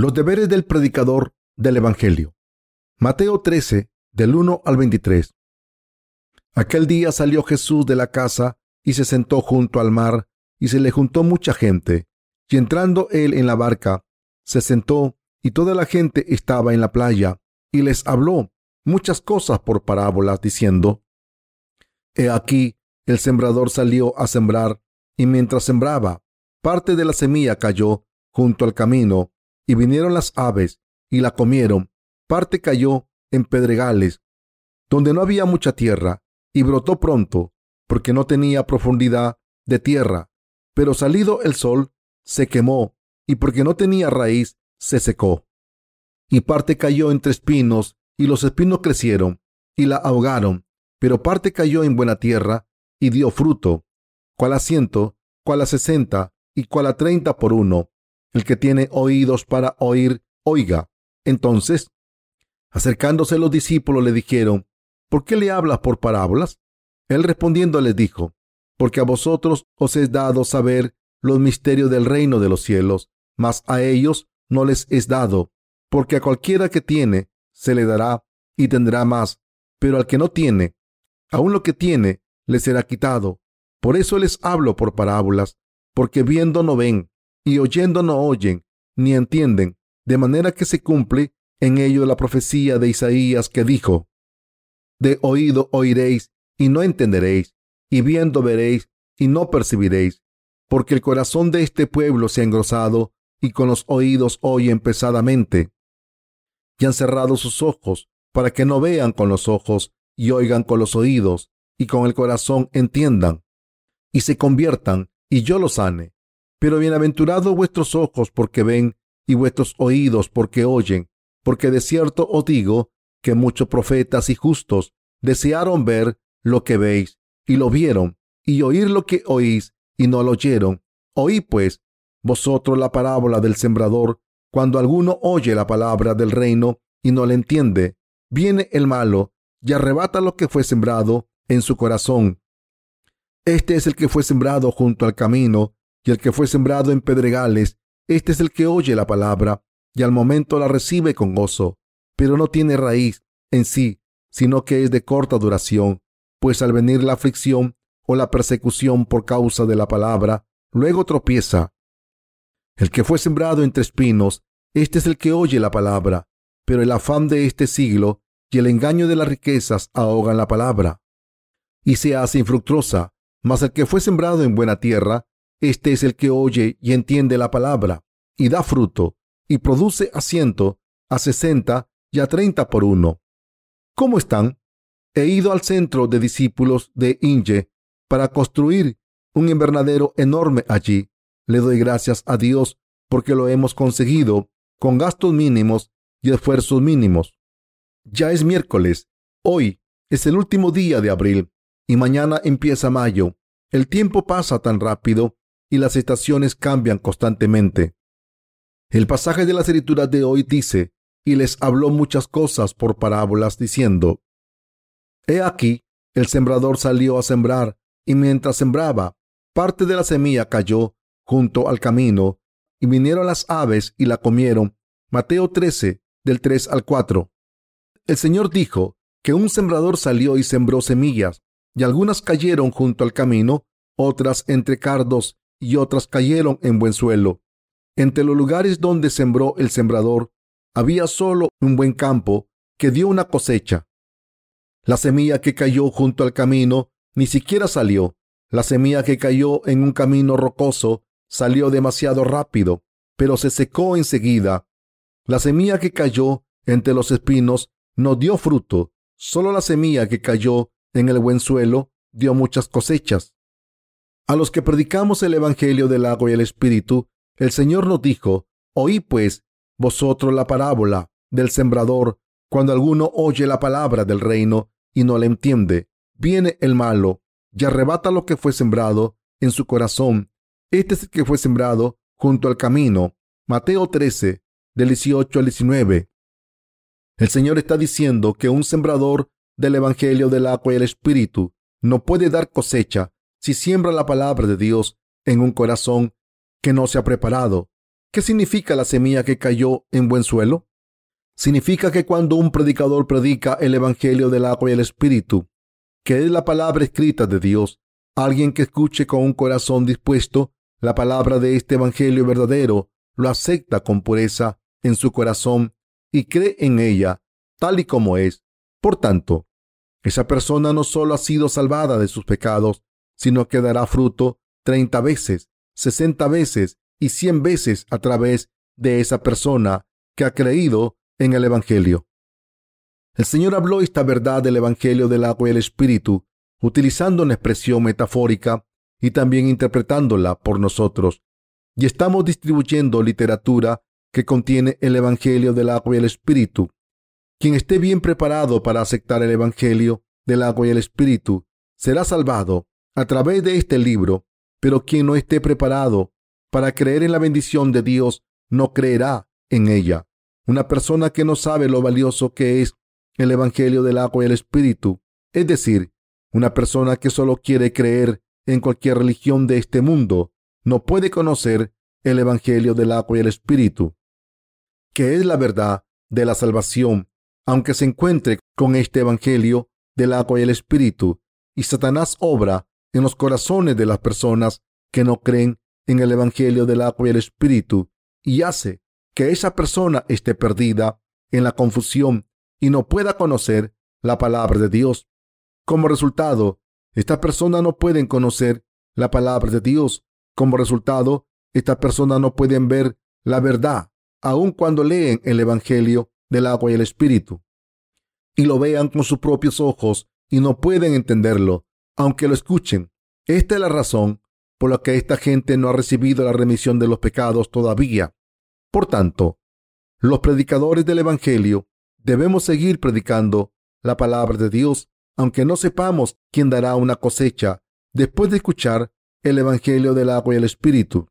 Los deberes del predicador del Evangelio. Mateo 13, del 1 al 23. Aquel día salió Jesús de la casa y se sentó junto al mar, y se le juntó mucha gente. Y entrando él en la barca, se sentó, y toda la gente estaba en la playa, y les habló muchas cosas por parábolas, diciendo, He aquí, el sembrador salió a sembrar, y mientras sembraba, parte de la semilla cayó junto al camino, y vinieron las aves y la comieron. Parte cayó en pedregales, donde no había mucha tierra, y brotó pronto, porque no tenía profundidad de tierra. Pero salido el sol, se quemó, y porque no tenía raíz, se secó. Y parte cayó entre espinos, y los espinos crecieron, y la ahogaron. Pero parte cayó en buena tierra, y dio fruto, cual a ciento, cual a sesenta, y cual a treinta por uno. El que tiene oídos para oír, oiga. Entonces, acercándose los discípulos, le dijeron, ¿por qué le hablas por parábolas? Él respondiendo les dijo, porque a vosotros os es dado saber los misterios del reino de los cielos, mas a ellos no les es dado, porque a cualquiera que tiene, se le dará y tendrá más, pero al que no tiene, aun lo que tiene, le será quitado. Por eso les hablo por parábolas, porque viendo no ven, y oyendo no oyen, ni entienden, de manera que se cumple en ello la profecía de Isaías que dijo, De oído oiréis y no entenderéis, y viendo veréis y no percibiréis, porque el corazón de este pueblo se ha engrosado y con los oídos oyen pesadamente, y han cerrado sus ojos para que no vean con los ojos y oigan con los oídos y con el corazón entiendan y se conviertan y yo los sane. Pero bienaventurados vuestros ojos porque ven y vuestros oídos porque oyen, porque de cierto os digo que muchos profetas y justos desearon ver lo que veis y lo vieron, y oír lo que oís y no lo oyeron. Oí pues vosotros la parábola del sembrador, cuando alguno oye la palabra del reino y no le entiende, viene el malo y arrebata lo que fue sembrado en su corazón. Este es el que fue sembrado junto al camino, y el que fue sembrado en pedregales, este es el que oye la palabra y al momento la recibe con gozo, pero no tiene raíz en sí, sino que es de corta duración, pues al venir la aflicción o la persecución por causa de la palabra, luego tropieza. El que fue sembrado entre espinos, este es el que oye la palabra, pero el afán de este siglo y el engaño de las riquezas ahogan la palabra, y se hace infructuosa. Mas el que fue sembrado en buena tierra, este es el que oye y entiende la palabra, y da fruto, y produce a ciento, a sesenta y a treinta por uno. ¿Cómo están? He ido al centro de discípulos de Inge para construir un invernadero enorme allí. Le doy gracias a Dios porque lo hemos conseguido con gastos mínimos y esfuerzos mínimos. Ya es miércoles. Hoy es el último día de abril y mañana empieza mayo. El tiempo pasa tan rápido y las estaciones cambian constantemente. El pasaje de la escritura de hoy dice, y les habló muchas cosas por parábolas, diciendo, He aquí, el sembrador salió a sembrar, y mientras sembraba, parte de la semilla cayó junto al camino, y vinieron las aves y la comieron. Mateo 13, del 3 al 4. El Señor dijo que un sembrador salió y sembró semillas, y algunas cayeron junto al camino, otras entre cardos y otras cayeron en buen suelo. Entre los lugares donde sembró el sembrador había solo un buen campo que dio una cosecha. La semilla que cayó junto al camino ni siquiera salió. La semilla que cayó en un camino rocoso salió demasiado rápido, pero se secó enseguida. La semilla que cayó entre los espinos no dio fruto. Solo la semilla que cayó en el buen suelo dio muchas cosechas. A los que predicamos el Evangelio del agua y el Espíritu, el Señor nos dijo, Oí pues vosotros la parábola del sembrador, cuando alguno oye la palabra del reino y no la entiende, viene el malo y arrebata lo que fue sembrado en su corazón. Este es el que fue sembrado junto al camino. Mateo 13, del 18 al 19. El Señor está diciendo que un sembrador del Evangelio del agua y el Espíritu no puede dar cosecha si siembra la palabra de Dios en un corazón que no se ha preparado. ¿Qué significa la semilla que cayó en buen suelo? Significa que cuando un predicador predica el Evangelio del agua y el Espíritu, que es la palabra escrita de Dios, alguien que escuche con un corazón dispuesto la palabra de este Evangelio verdadero, lo acepta con pureza en su corazón y cree en ella tal y como es. Por tanto, esa persona no solo ha sido salvada de sus pecados, sino que dará fruto treinta veces, sesenta veces y cien veces a través de esa persona que ha creído en el Evangelio. El Señor habló esta verdad del Evangelio del agua y el Espíritu, utilizando una expresión metafórica y también interpretándola por nosotros. Y estamos distribuyendo literatura que contiene el Evangelio del agua y el Espíritu. Quien esté bien preparado para aceptar el Evangelio del agua y el Espíritu será salvado a través de este libro, pero quien no esté preparado para creer en la bendición de Dios no creerá en ella. Una persona que no sabe lo valioso que es el Evangelio del agua y el Espíritu, es decir, una persona que solo quiere creer en cualquier religión de este mundo, no puede conocer el Evangelio del agua y el Espíritu, que es la verdad de la salvación, aunque se encuentre con este Evangelio del agua y el Espíritu, y Satanás obra en los corazones de las personas que no creen en el Evangelio del agua y el Espíritu, y hace que esa persona esté perdida en la confusión y no pueda conocer la palabra de Dios. Como resultado, estas personas no pueden conocer la palabra de Dios. Como resultado, estas personas no pueden ver la verdad, aun cuando leen el Evangelio del agua y el Espíritu. Y lo vean con sus propios ojos y no pueden entenderlo, aunque lo escuchen. Esta es la razón por la que esta gente no ha recibido la remisión de los pecados todavía. Por tanto, los predicadores del Evangelio debemos seguir predicando la palabra de Dios, aunque no sepamos quién dará una cosecha después de escuchar el Evangelio del agua y el Espíritu.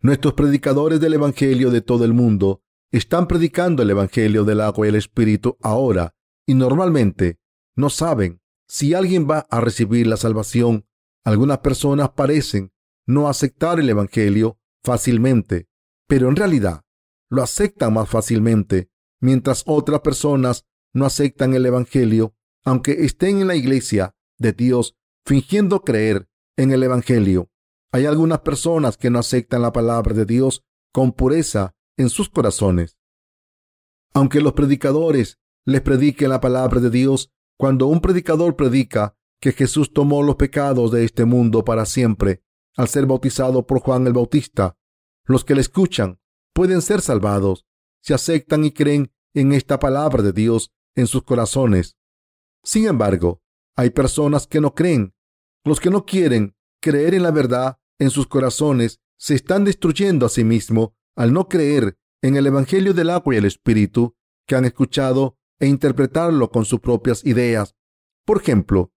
Nuestros predicadores del Evangelio de todo el mundo están predicando el Evangelio del agua y el Espíritu ahora y normalmente no saben si alguien va a recibir la salvación. Algunas personas parecen no aceptar el Evangelio fácilmente pero en realidad lo aceptan más fácilmente, mientras otras personas no aceptan el Evangelio, aunque estén en la iglesia de Dios fingiendo creer en el Evangelio. Hay algunas personas que no aceptan la palabra de Dios con pureza en sus corazones. Aunque los predicadores les prediquen la palabra de Dios, cuando un predicador predica que Jesús tomó los pecados de este mundo para siempre al ser bautizado por Juan el Bautista, los que le escuchan pueden ser salvados si aceptan y creen en esta palabra de Dios en sus corazones. Sin embargo, hay personas que no creen. Los que no quieren creer en la verdad en sus corazones se están destruyendo a sí mismos al no creer en el Evangelio del agua y el Espíritu que han escuchado e interpretarlo con sus propias ideas. Por ejemplo,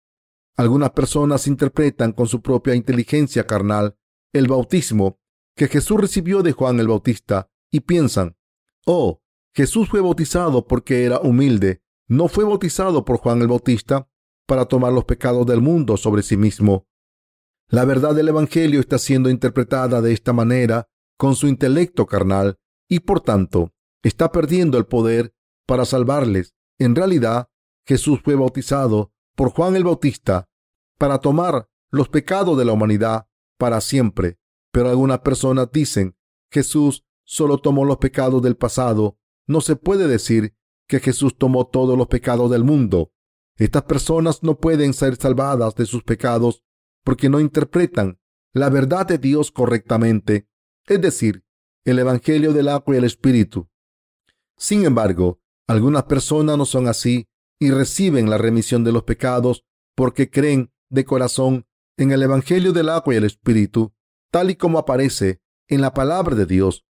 algunas personas interpretan con su propia inteligencia carnal el bautismo que Jesús recibió de Juan el Bautista y piensan, oh, Jesús fue bautizado porque era humilde, no fue bautizado por Juan el Bautista para tomar los pecados del mundo sobre sí mismo. La verdad del Evangelio está siendo interpretada de esta manera con su intelecto carnal y por tanto está perdiendo el poder para salvarles. En realidad, Jesús fue bautizado por Juan el Bautista para tomar los pecados de la humanidad para siempre. Pero algunas personas dicen, Jesús solo tomó los pecados del pasado. No se puede decir que Jesús tomó todos los pecados del mundo. Estas personas no pueden ser salvadas de sus pecados porque no interpretan la verdad de Dios correctamente, es decir, el Evangelio del agua y el Espíritu. Sin embargo, algunas personas no son así y reciben la remisión de los pecados porque creen de corazón en el Evangelio del agua y el Espíritu tal y como aparece en la palabra de Dios.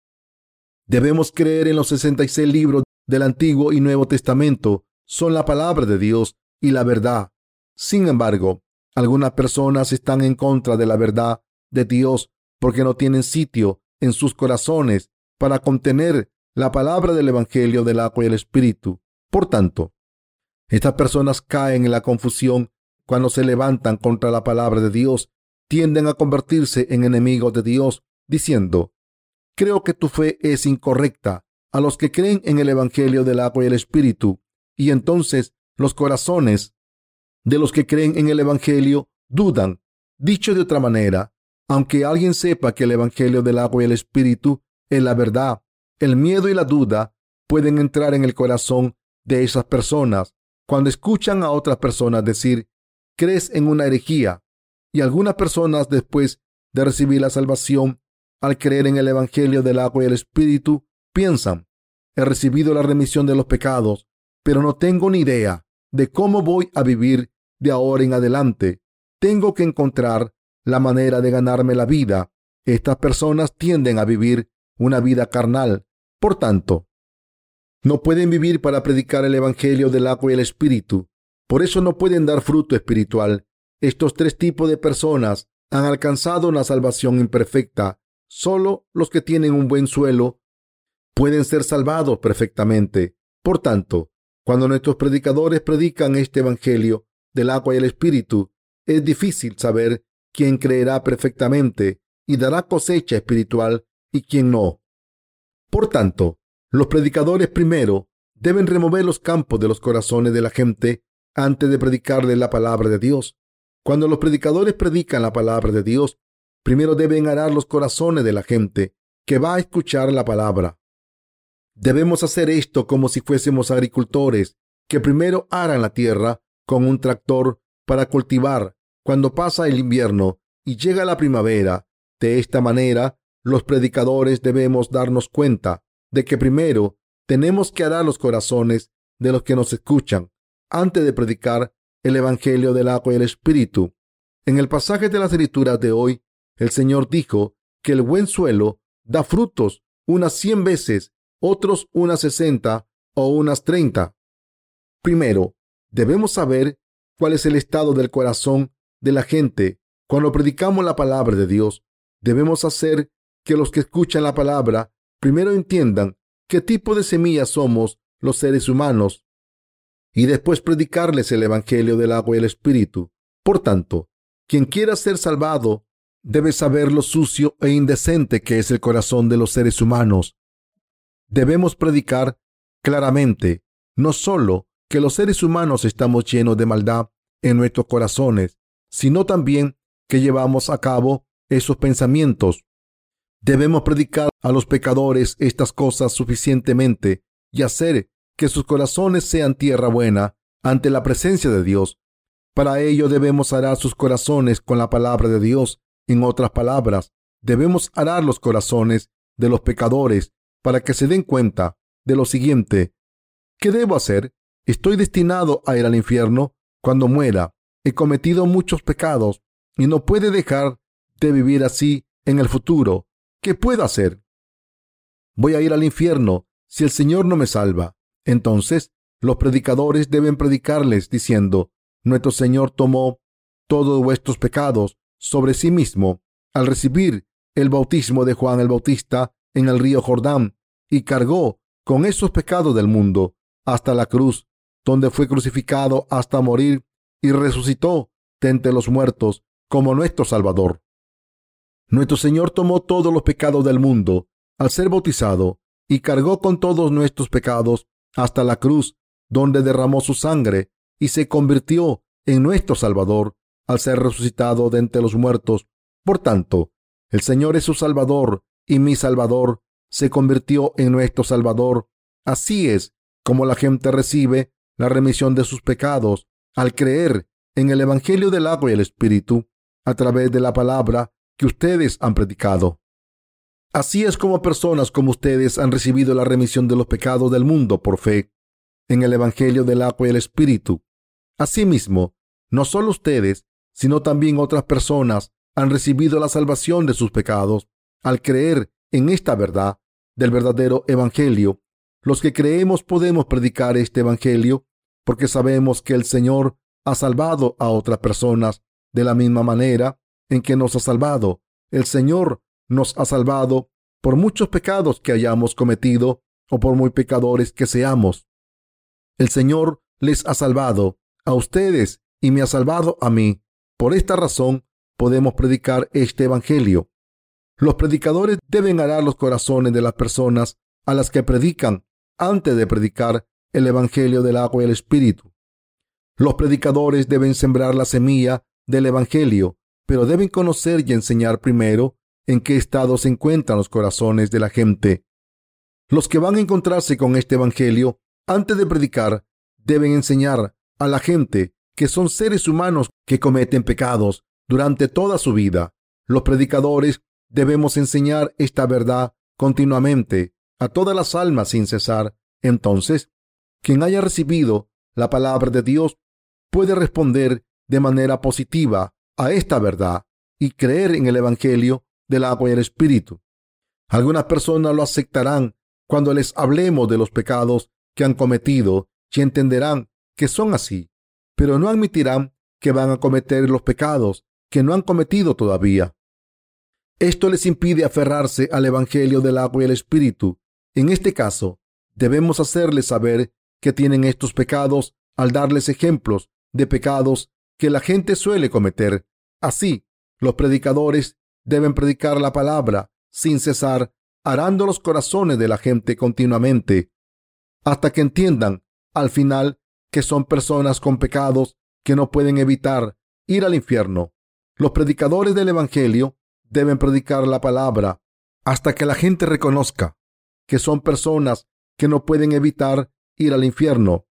Debemos creer en los 66 libros del Antiguo y Nuevo Testamento. Son la palabra de Dios y la verdad. Sin embargo, algunas personas están en contra de la verdad de Dios porque no tienen sitio en sus corazones para contener la palabra del Evangelio del agua y el Espíritu. Por tanto, estas personas caen en la confusión cuando se levantan contra la palabra de Dios tienden a convertirse en enemigos de Dios, diciendo, creo que tu fe es incorrecta. A los que creen en el Evangelio del agua y el Espíritu, y entonces los corazones de los que creen en el Evangelio dudan. Dicho de otra manera, aunque alguien sepa que el Evangelio del agua y el Espíritu es la verdad, el miedo y la duda pueden entrar en el corazón de esas personas cuando escuchan a otras personas decir, crees en una herejía. Y algunas personas después de recibir la salvación, al creer en el Evangelio del agua y el Espíritu, piensan, he recibido la remisión de los pecados, pero no tengo ni idea de cómo voy a vivir de ahora en adelante. Tengo que encontrar la manera de ganarme la vida. Estas personas tienden a vivir una vida carnal. Por tanto, no pueden vivir para predicar el Evangelio del agua y el Espíritu. Por eso no pueden dar fruto espiritual. Estos tres tipos de personas han alcanzado una salvación imperfecta. Solo los que tienen un buen suelo pueden ser salvados perfectamente. Por tanto, cuando nuestros predicadores predican este Evangelio del agua y el Espíritu, es difícil saber quién creerá perfectamente y dará cosecha espiritual y quién no. Por tanto, los predicadores primero deben remover los campos de los corazones de la gente antes de predicarle la palabra de Dios. Cuando los predicadores predican la palabra de Dios, primero deben arar los corazones de la gente que va a escuchar la palabra. Debemos hacer esto como si fuésemos agricultores que primero aran la tierra con un tractor para cultivar cuando pasa el invierno y llega la primavera. De esta manera, los predicadores debemos darnos cuenta de que primero tenemos que arar los corazones de los que nos escuchan antes de predicar el Evangelio del agua y el Espíritu. En el pasaje de las escrituras de hoy, el Señor dijo que el buen suelo da frutos unas cien veces, otros unas sesenta o unas treinta. Primero, debemos saber cuál es el estado del corazón de la gente cuando predicamos la palabra de Dios. Debemos hacer que los que escuchan la palabra primero entiendan qué tipo de semillas somos los seres humanos y después predicarles el Evangelio del agua y el Espíritu. Por tanto, quien quiera ser salvado debe saber lo sucio e indecente que es el corazón de los seres humanos. Debemos predicar claramente no solo que los seres humanos estamos llenos de maldad en nuestros corazones, sino también que llevamos a cabo esos pensamientos. Debemos predicar a los pecadores estas cosas suficientemente y hacer que sus corazones sean tierra buena ante la presencia de Dios. Para ello debemos arar sus corazones con la palabra de Dios. En otras palabras, debemos arar los corazones de los pecadores para que se den cuenta de lo siguiente. ¿Qué debo hacer? Estoy destinado a ir al infierno cuando muera. He cometido muchos pecados y no puede dejar de vivir así en el futuro. ¿Qué puedo hacer? Voy a ir al infierno si el Señor no me salva. Entonces, los predicadores deben predicarles diciendo, Nuestro Señor tomó todos vuestros pecados sobre sí mismo al recibir el bautismo de Juan el Bautista en el río Jordán y cargó con esos pecados del mundo hasta la cruz, donde fue crucificado hasta morir y resucitó de entre los muertos como nuestro Salvador. Nuestro Señor tomó todos los pecados del mundo al ser bautizado y cargó con todos nuestros pecados hasta la cruz, donde derramó su sangre y se convirtió en nuestro Salvador al ser resucitado de entre los muertos. Por tanto, el Señor es su Salvador y mi Salvador se convirtió en nuestro Salvador. Así es como la gente recibe la remisión de sus pecados al creer en el Evangelio del agua y el Espíritu a través de la palabra que ustedes han predicado. Así es como personas como ustedes han recibido la remisión de los pecados del mundo por fe en el Evangelio del agua y el Espíritu. Asimismo, no solo ustedes, sino también otras personas han recibido la salvación de sus pecados al creer en esta verdad del verdadero Evangelio. Los que creemos podemos predicar este Evangelio porque sabemos que el Señor ha salvado a otras personas de la misma manera en que nos ha salvado. El Señor nos ha salvado por muchos pecados que hayamos cometido o por muy pecadores que seamos. El Señor les ha salvado a ustedes y me ha salvado a mí. Por esta razón podemos predicar este Evangelio. Los predicadores deben arar los corazones de las personas a las que predican antes de predicar el Evangelio del agua y el Espíritu. Los predicadores deben sembrar la semilla del Evangelio, pero deben conocer y enseñar primero en qué estado se encuentran los corazones de la gente. Los que van a encontrarse con este Evangelio antes de predicar deben enseñar a la gente que son seres humanos que cometen pecados durante toda su vida. Los predicadores debemos enseñar esta verdad continuamente a todas las almas sin cesar. Entonces, quien haya recibido la palabra de Dios puede responder de manera positiva a esta verdad y creer en el Evangelio del agua y el Espíritu. Algunas personas lo aceptarán cuando les hablemos de los pecados que han cometido y entenderán que son así, pero no admitirán que van a cometer los pecados que no han cometido todavía. Esto les impide aferrarse al Evangelio del agua y el Espíritu. En este caso, debemos hacerles saber que tienen estos pecados al darles ejemplos de pecados que la gente suele cometer. Así, los predicadores deben predicar la palabra sin cesar, arando los corazones de la gente continuamente, hasta que entiendan al final que son personas con pecados que no pueden evitar ir al infierno. Los predicadores del Evangelio deben predicar la palabra hasta que la gente reconozca que son personas que no pueden evitar ir al infierno.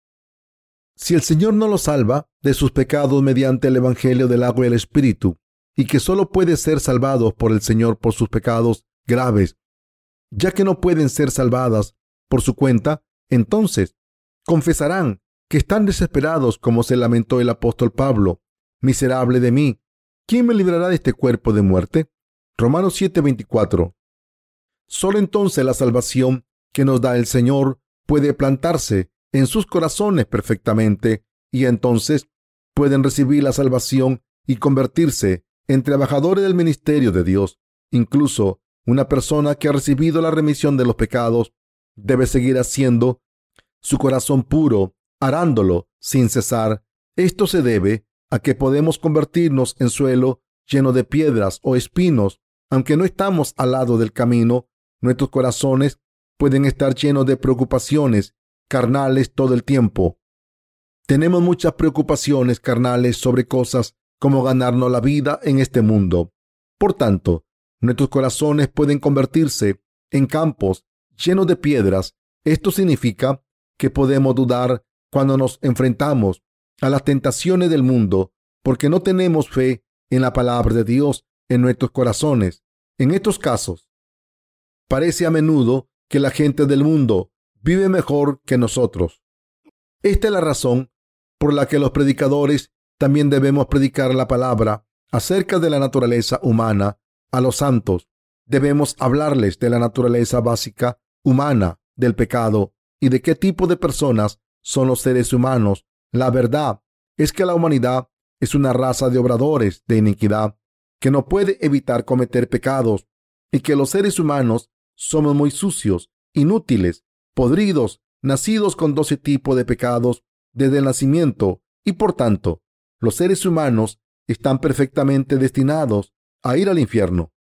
Si el Señor no los salva de sus pecados mediante el Evangelio del agua y el Espíritu, y que solo puede ser salvados por el Señor por sus pecados graves, ya que no pueden ser salvadas por su cuenta, entonces confesarán que están desesperados como se lamentó el apóstol Pablo. Miserable de mí, ¿quién me librará de este cuerpo de muerte? Romanos 7:24. Solo entonces la salvación que nos da el Señor puede plantarse en sus corazones perfectamente y entonces pueden recibir la salvación y convertirse en trabajadores del ministerio de Dios. Incluso una persona que ha recibido la remisión de los pecados debe seguir haciendo su corazón puro, arándolo sin cesar. Esto se debe a que podemos convertirnos en suelo lleno de piedras o espinos. Aunque no estamos al lado del camino, nuestros corazones pueden estar llenos de preocupaciones carnales todo el tiempo. Tenemos muchas preocupaciones carnales sobre cosas como ganarnos la vida en este mundo. Por tanto, nuestros corazones pueden convertirse en campos llenos de piedras. Esto significa que podemos dudar cuando nos enfrentamos a las tentaciones del mundo porque no tenemos fe en la palabra de Dios en nuestros corazones. En estos casos, parece a menudo que la gente del mundo vive mejor que nosotros. Esta es la razón por la que los predicadores también debemos predicar la palabra acerca de la naturaleza humana a los santos. Debemos hablarles de la naturaleza básica humana del pecado y de qué tipo de personas son los seres humanos. La verdad es que la humanidad es una raza de obradores de iniquidad que no puede evitar cometer pecados y que los seres humanos somos muy sucios, inútiles, podridos, nacidos con doce tipos de pecados desde el nacimiento y por tanto los seres humanos están perfectamente destinados a ir al infierno.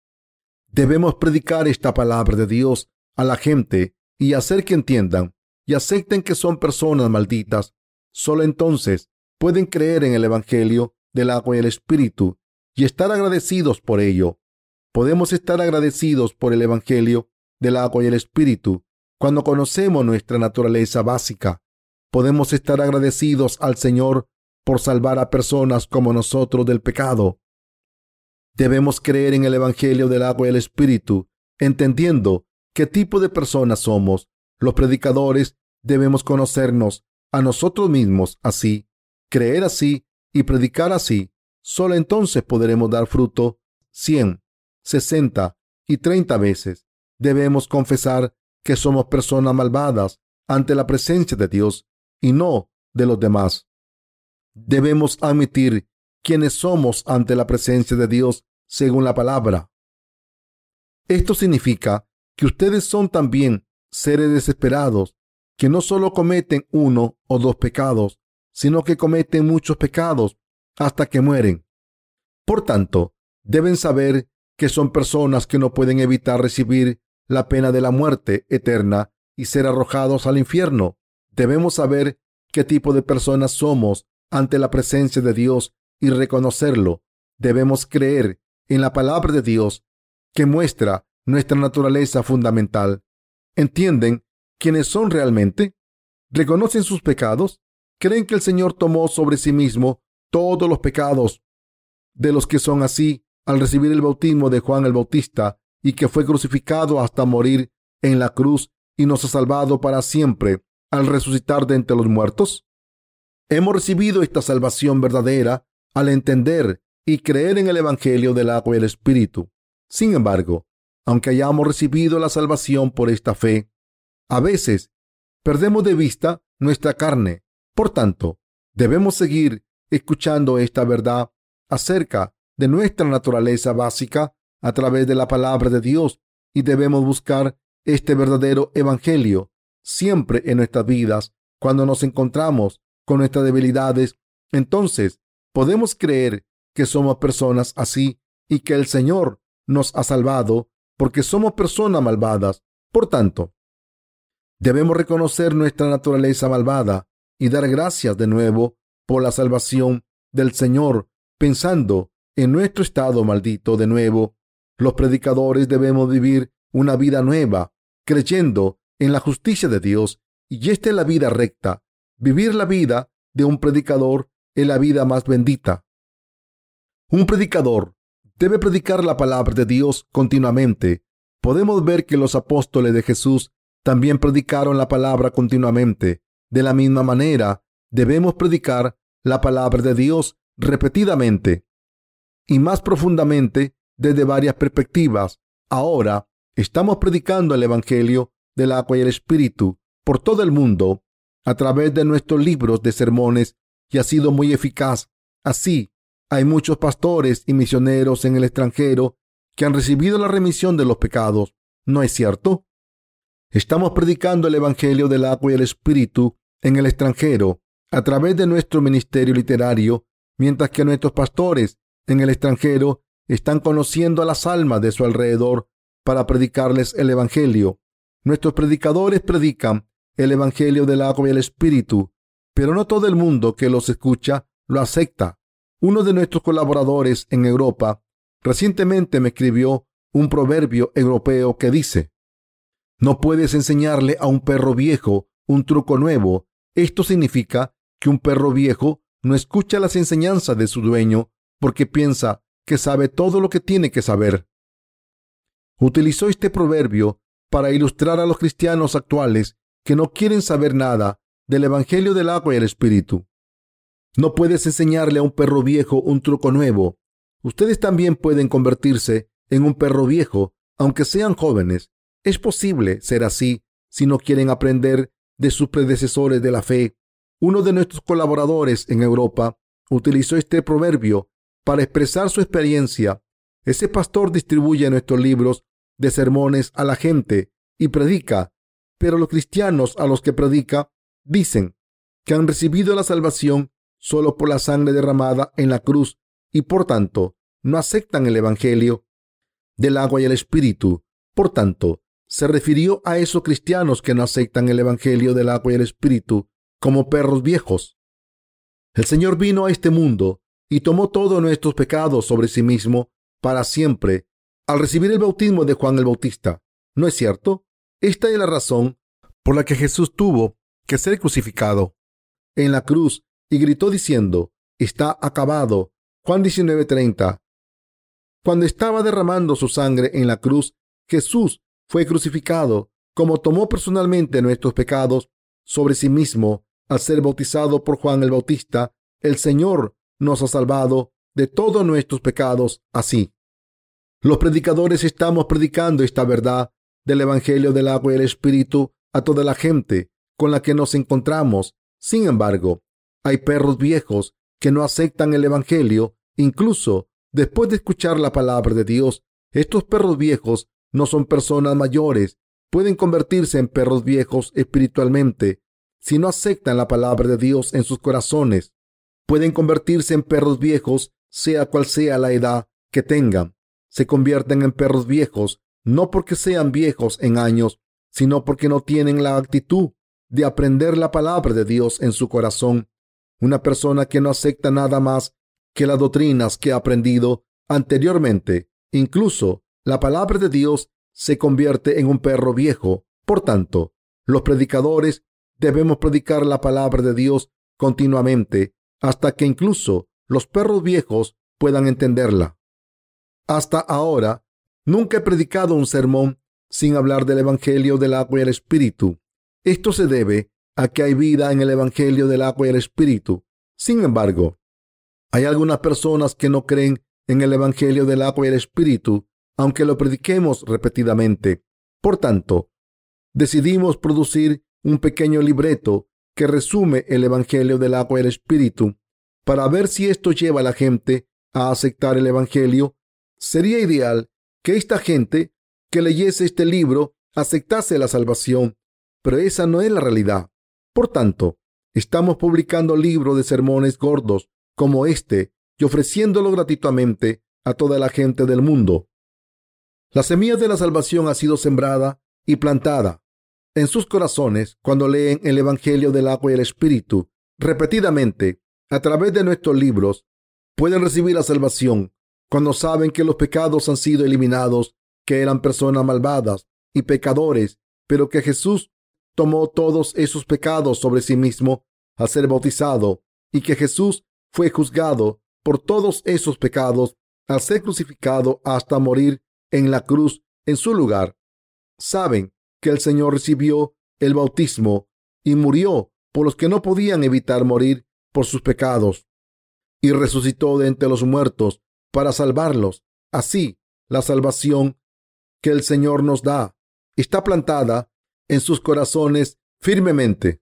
Debemos predicar esta palabra de Dios a la gente y hacer que entiendan y acepten que son personas malditas. Solo entonces pueden creer en el Evangelio del agua y el Espíritu y estar agradecidos por ello. Podemos estar agradecidos por el Evangelio del agua y el Espíritu cuando conocemos nuestra naturaleza básica. Podemos estar agradecidos al Señor por salvar a personas como nosotros del pecado. Debemos creer en el Evangelio del agua y el Espíritu, entendiendo qué tipo de personas somos. Los predicadores debemos conocernos a nosotros mismos así, creer así y predicar así. Solo entonces podremos dar fruto cien, sesenta y treinta veces. Debemos confesar que somos personas malvadas ante la presencia de Dios y no de los demás debemos admitir quiénes somos ante la presencia de Dios según la palabra. Esto significa que ustedes son también seres desesperados que no solo cometen uno o dos pecados, sino que cometen muchos pecados hasta que mueren. Por tanto, deben saber que son personas que no pueden evitar recibir la pena de la muerte eterna y ser arrojados al infierno. Debemos saber qué tipo de personas somos ante la presencia de Dios y reconocerlo. Debemos creer en la palabra de Dios que muestra nuestra naturaleza fundamental. ¿Entienden quiénes son realmente? ¿Reconocen sus pecados? ¿Creen que el Señor tomó sobre sí mismo todos los pecados de los que son así al recibir el bautismo de Juan el Bautista y que fue crucificado hasta morir en la cruz y nos ha salvado para siempre al resucitar de entre los muertos? Hemos recibido esta salvación verdadera al entender y creer en el Evangelio del agua y el Espíritu. Sin embargo, aunque hayamos recibido la salvación por esta fe, a veces perdemos de vista nuestra carne. Por tanto, debemos seguir escuchando esta verdad acerca de nuestra naturaleza básica a través de la palabra de Dios y debemos buscar este verdadero evangelio siempre en nuestras vidas cuando nos encontramos con nuestras debilidades. Entonces podemos creer que somos personas así y que el Señor nos ha salvado porque somos personas malvadas. Por tanto, debemos reconocer nuestra naturaleza malvada y dar gracias de nuevo por la salvación del Señor, pensando en nuestro estado maldito de nuevo. Los predicadores debemos vivir una vida nueva, creyendo en la justicia de Dios, y esta es la vida recta. Vivir la vida de un predicador es la vida más bendita. Un predicador debe predicar la palabra de Dios continuamente. Podemos ver que los apóstoles de Jesús también predicaron la palabra continuamente. De la misma manera, debemos predicar la palabra de Dios repetidamente y más profundamente desde varias perspectivas. Ahora estamos predicando el Evangelio del agua y el Espíritu por todo el mundo a través de nuestros libros de sermones y ha sido muy eficaz. Así, hay muchos pastores y misioneros en el extranjero que han recibido la remisión de los pecados. ¿No es cierto? Estamos predicando el Evangelio del agua y el Espíritu en el extranjero a través de nuestro ministerio literario, mientras que nuestros pastores en el extranjero están conociendo a las almas de su alrededor para predicarles el Evangelio. Nuestros predicadores predican el Evangelio del agua y el Espíritu, pero no todo el mundo que los escucha lo acepta. Uno de nuestros colaboradores en Europa recientemente me escribió un proverbio europeo que dice, no puedes enseñarle a un perro viejo un truco nuevo. Esto significa que un perro viejo no escucha las enseñanzas de su dueño porque piensa que sabe todo lo que tiene que saber. Utilizó este proverbio para ilustrar a los cristianos actuales que no quieren saber nada del Evangelio del agua y el Espíritu. No puedes enseñarle a un perro viejo un truco nuevo. Ustedes también pueden convertirse en un perro viejo, aunque sean jóvenes. Es posible ser así si no quieren aprender de sus predecesores de la fe. Uno de nuestros colaboradores en Europa utilizó este proverbio para expresar su experiencia. Ese pastor distribuye nuestros libros de sermones a la gente y predica, pero los cristianos a los que predica dicen que han recibido la salvación solo por la sangre derramada en la cruz y por tanto no aceptan el Evangelio del agua y el Espíritu. Por tanto, se refirió a esos cristianos que no aceptan el Evangelio del agua y el Espíritu como perros viejos. El Señor vino a este mundo y tomó todos nuestros pecados sobre sí mismo para siempre al recibir el bautismo de Juan el Bautista. ¿No es cierto? Esta es la razón por la que Jesús tuvo que ser crucificado en la cruz y gritó diciendo, está acabado. Juan 19:30. Cuando estaba derramando su sangre en la cruz, Jesús fue crucificado, como tomó personalmente nuestros pecados sobre sí mismo al ser bautizado por Juan el Bautista, el Señor nos ha salvado de todos nuestros pecados así. Los predicadores estamos predicando esta verdad del Evangelio del agua y el Espíritu a toda la gente con la que nos encontramos. Sin embargo, hay perros viejos que no aceptan el Evangelio, incluso después de escuchar la palabra de Dios. Estos perros viejos no son personas mayores, pueden convertirse en perros viejos espiritualmente si no aceptan la palabra de Dios en sus corazones pueden convertirse en perros viejos, sea cual sea la edad que tengan. se convierten en perros viejos, no porque sean viejos en años, sino porque no tienen la actitud de aprender la palabra de Dios en su corazón. Una persona que no acepta nada más que las doctrinas que ha aprendido anteriormente, incluso la palabra de Dios, se convierte en un perro viejo. Por tanto, los predicadores debemos predicar la palabra de Dios continuamente hasta que incluso los perros viejos puedan entenderla. Hasta ahora, nunca he predicado un sermón sin hablar del Evangelio del agua y el Espíritu. Esto se debe a que hay vida en el Evangelio del agua y el Espíritu. Sin embargo, hay algunas personas que no creen en el Evangelio del agua y el Espíritu, aunque lo prediquemos repetidamente. Por tanto, decidimos producir un pequeño libreto que resume el Evangelio del agua y el Espíritu para ver si esto lleva a la gente a aceptar el Evangelio. Sería ideal que esta gente que leyese este libro aceptase la salvación, pero esa no es la realidad. Por tanto, estamos publicando libros de sermones gordos como este y ofreciéndolo gratuitamente a toda la gente del mundo. La semilla de la salvación ha sido sembrada y plantada en sus corazones cuando leen el Evangelio del agua y el Espíritu repetidamente a través de nuestros libros. Pueden recibir la salvación cuando saben que los pecados han sido eliminados, que eran personas malvadas y pecadores, pero que Jesús tomó todos esos pecados sobre sí mismo al ser bautizado y que Jesús fue juzgado por todos esos pecados al ser crucificado hasta morir en la cruz en su lugar. Saben que el Señor recibió el bautismo y murió por los que no podían evitar morir por sus pecados y resucitó de entre los muertos para salvarlos. Así, la salvación que el Señor nos da está plantada en sus corazones firmemente.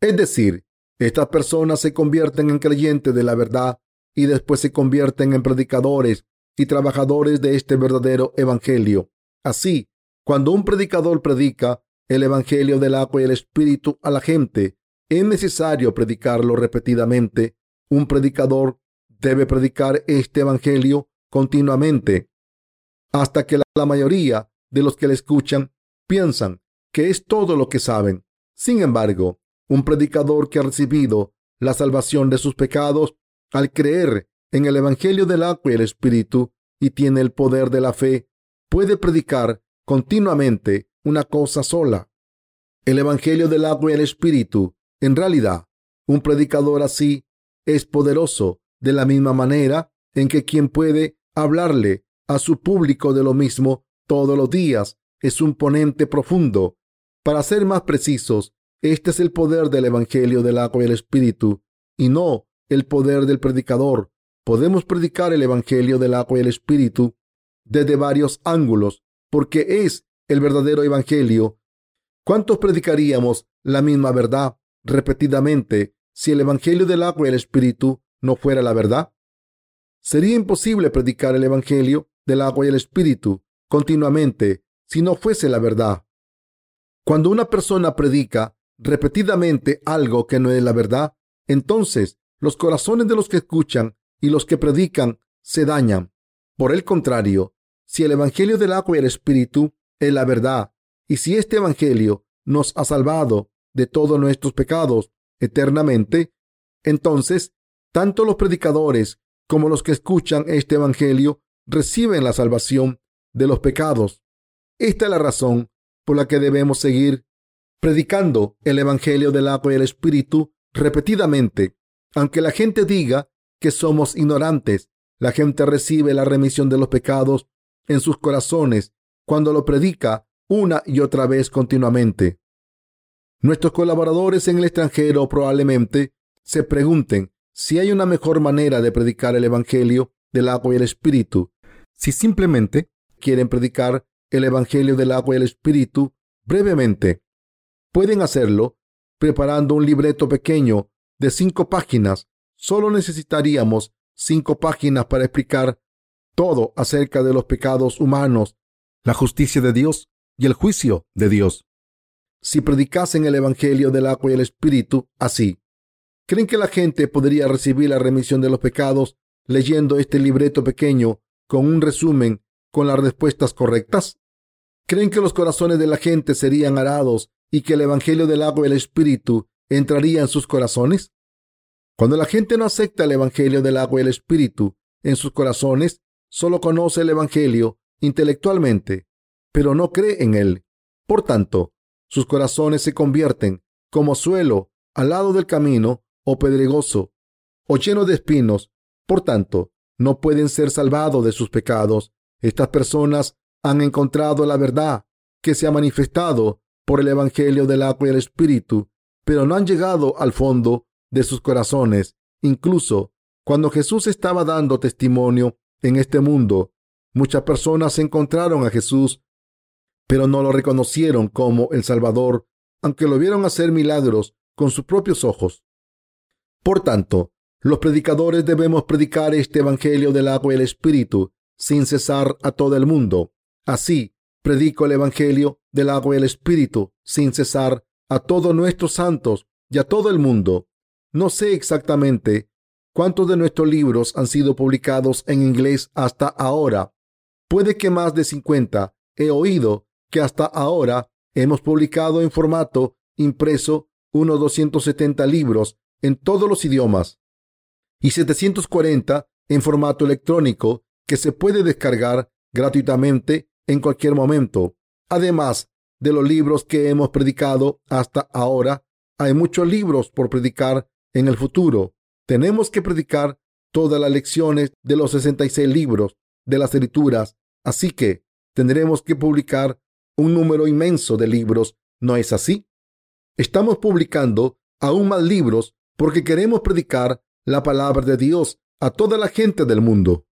Es decir, estas personas se convierten en creyentes de la verdad y después se convierten en predicadores y trabajadores de este verdadero evangelio. Así, cuando un predicador predica el evangelio del agua y el espíritu a la gente, es necesario predicarlo repetidamente. Un predicador debe predicar este evangelio continuamente hasta que la mayoría de los que le escuchan piensan que es todo lo que saben. Sin embargo, un predicador que ha recibido la salvación de sus pecados al creer en el Evangelio del agua y el Espíritu y tiene el poder de la fe, puede predicar continuamente una cosa sola. El Evangelio del agua y el Espíritu. En realidad, un predicador así es poderoso de la misma manera en que quien puede hablarle a su público de lo mismo todos los días es un ponente profundo. Para ser más precisos, este es el poder del Evangelio del agua y el Espíritu, y no el poder del predicador. Podemos predicar el Evangelio del agua y el Espíritu desde varios ángulos, porque es el verdadero Evangelio. ¿Cuántos predicaríamos la misma verdad repetidamente si el Evangelio del agua y el Espíritu no fuera la verdad? Sería imposible predicar el Evangelio del agua y el Espíritu continuamente si no fuese la verdad. Cuando una persona predica repetidamente algo que no es la verdad, entonces los corazones de los que escuchan y los que predican se dañan. Por el contrario, si el Evangelio del agua y el Espíritu es la verdad, y si este Evangelio nos ha salvado de todos nuestros pecados eternamente, entonces tanto los predicadores como los que escuchan este Evangelio reciben la salvación de los pecados. Esta es la razón por la que debemos seguir predicando el Evangelio del agua y el Espíritu repetidamente. Aunque la gente diga que somos ignorantes, la gente recibe la remisión de los pecados en sus corazones cuando lo predica una y otra vez continuamente. Nuestros colaboradores en el extranjero probablemente se pregunten si hay una mejor manera de predicar el Evangelio del agua y el Espíritu. Si simplemente quieren predicar el Evangelio del agua y el Espíritu brevemente, pueden hacerlo preparando un libreto pequeño de cinco páginas. Solo necesitaríamos cinco páginas para explicar todo acerca de los pecados humanos, la justicia de Dios y el juicio de Dios. Si predicasen el Evangelio del agua y el Espíritu así, ¿creen que la gente podría recibir la remisión de los pecados leyendo este libreto pequeño con un resumen con las respuestas correctas? ¿Creen que los corazones de la gente serían arados y que el Evangelio del agua y el Espíritu entraría en sus corazones? Cuando la gente no acepta el Evangelio del agua y el Espíritu en sus corazones, solo conoce el Evangelio intelectualmente, pero no cree en él. Por tanto, sus corazones se convierten como suelo al lado del camino o pedregoso o lleno de espinos. Por tanto, no pueden ser salvados de sus pecados. Estas personas han encontrado la verdad que se ha manifestado por el Evangelio del agua y el Espíritu, pero no han llegado al fondo de sus corazones. Incluso cuando Jesús estaba dando testimonio en este mundo, muchas personas encontraron a Jesús, pero no lo reconocieron como el Salvador, aunque lo vieron hacer milagros con sus propios ojos. Por tanto, los predicadores debemos predicar este Evangelio del agua y el Espíritu sin cesar a todo el mundo. Así, predico el Evangelio del agua y el Espíritu sin cesar a todos nuestros santos y a todo el mundo. No sé exactamente cuántos de nuestros libros han sido publicados en inglés hasta ahora. Puede que más de 50. He oído que hasta ahora hemos publicado en formato impreso unos 270 libros en todos los idiomas y 740 en formato electrónico que se puede descargar gratuitamente en cualquier momento. Además de los libros que hemos predicado hasta ahora, hay muchos libros por predicar en el futuro. Tenemos que predicar todas las lecciones de los 66 libros de las escrituras, así que tendremos que publicar un número inmenso de libros. ¿No es así? Estamos publicando aún más libros porque queremos predicar la palabra de Dios a toda la gente del mundo.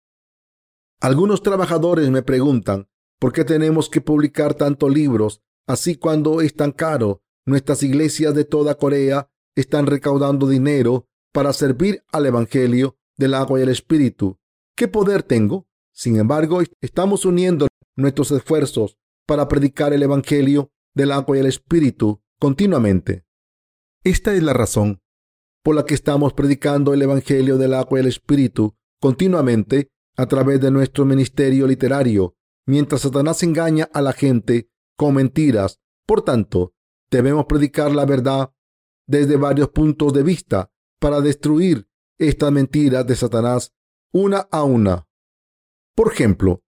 Algunos trabajadores me preguntan por qué tenemos que publicar tantos libros así cuando es tan caro. Nuestras iglesias de toda Corea están recaudando dinero para servir al Evangelio del agua y el Espíritu. ¿Qué poder tengo? Sin embargo, estamos uniendo nuestros esfuerzos para predicar el Evangelio del agua y el Espíritu continuamente. Esta es la razón por la que estamos predicando el Evangelio del agua y el Espíritu continuamente a través de nuestro ministerio literario, mientras Satanás engaña a la gente con mentiras. Por tanto, debemos predicar la verdad desde varios puntos de vista para destruir estas mentiras de Satanás una a una. Por ejemplo,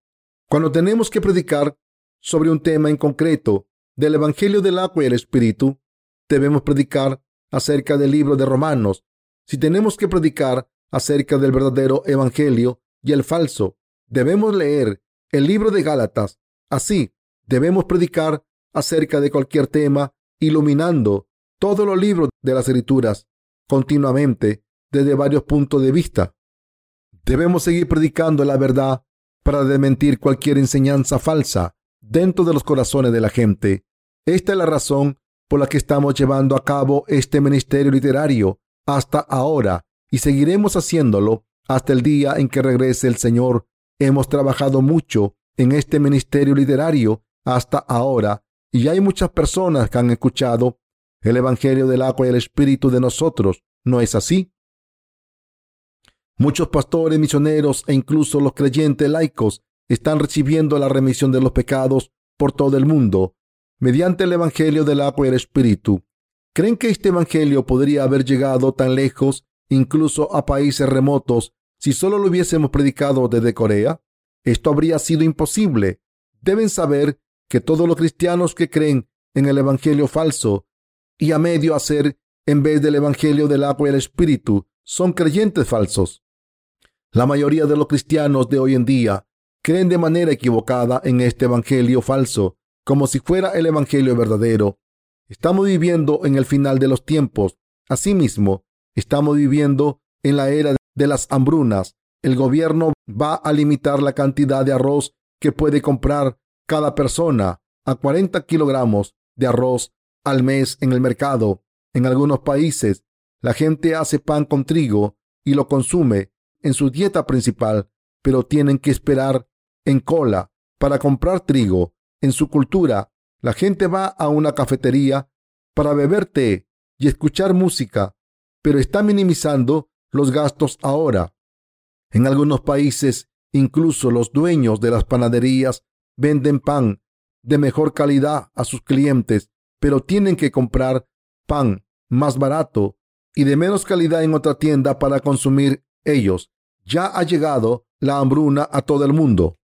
cuando tenemos que predicar sobre un tema en concreto del Evangelio del agua y el Espíritu, debemos predicar acerca del libro de Romanos, si tenemos que predicar acerca del verdadero Evangelio y el falso, debemos leer el libro de Gálatas. Así, debemos predicar acerca de cualquier tema, iluminando todos los libros de las Escrituras continuamente desde varios puntos de vista. Debemos seguir predicando la verdad para desmentir cualquier enseñanza falsa dentro de los corazones de la gente. Esta es la razón por la que estamos llevando a cabo este ministerio literario hasta ahora y seguiremos haciéndolo hasta el día en que regrese el Señor. Hemos trabajado mucho en este ministerio literario hasta ahora y hay muchas personas que han escuchado el Evangelio del agua y el Espíritu de nosotros. ¿No es así? Muchos pastores, misioneros e incluso los creyentes laicos están recibiendo la remisión de los pecados por todo el mundo mediante el Evangelio del agua y el Espíritu. ¿Creen que este Evangelio podría haber llegado tan lejos, incluso a países remotos, si solo lo hubiésemos predicado desde Corea? Esto habría sido imposible. Deben saber que todos los cristianos que creen en el Evangelio falso y a medio hacer en vez del Evangelio del agua y el Espíritu son creyentes falsos. La mayoría de los cristianos de hoy en día creen de manera equivocada en este Evangelio falso como si fuera el Evangelio verdadero. Estamos viviendo en el final de los tiempos. Asimismo, estamos viviendo en la era de las hambrunas. El gobierno va a limitar la cantidad de arroz que puede comprar cada persona a 40 kilogramos de arroz al mes en el mercado. En algunos países, la gente hace pan con trigo y lo consume en su dieta principal, pero tienen que esperar en cola para comprar trigo en su cultura, la gente va a una cafetería para beber té y escuchar música, pero está minimizando los gastos ahora. En algunos países Incluso los dueños de las panaderías venden pan de mejor calidad a sus clientes, pero tienen que comprar pan más barato y de menos calidad en otra tienda para consumir ellos. Ya ha llegado la hambruna a todo el mundo.